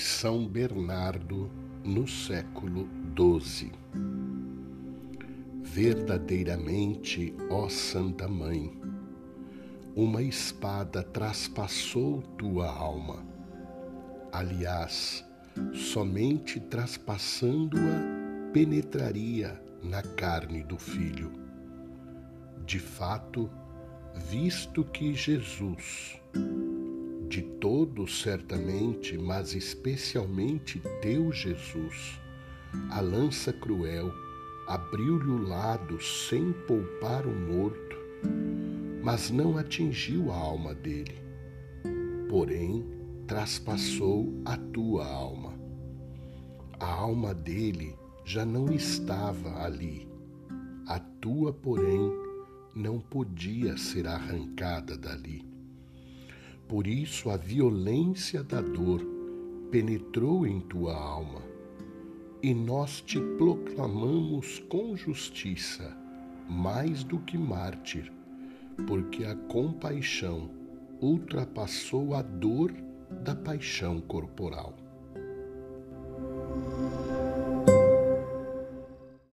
São Bernardo no século XII. Verdadeiramente, ó Santa Mãe, uma espada traspassou tua alma. Aliás, somente traspassando-a penetraria na carne do Filho. De fato, visto que Jesus, de todos certamente, mas especialmente teu Jesus, a lança cruel abriu-lhe o lado sem poupar o morto, mas não atingiu a alma dele, porém traspassou a tua alma. A alma dele já não estava ali, a tua, porém, não podia ser arrancada dali. Por isso a violência da dor penetrou em tua alma, e nós te proclamamos com justiça, mais do que mártir, porque a compaixão ultrapassou a dor da paixão corporal.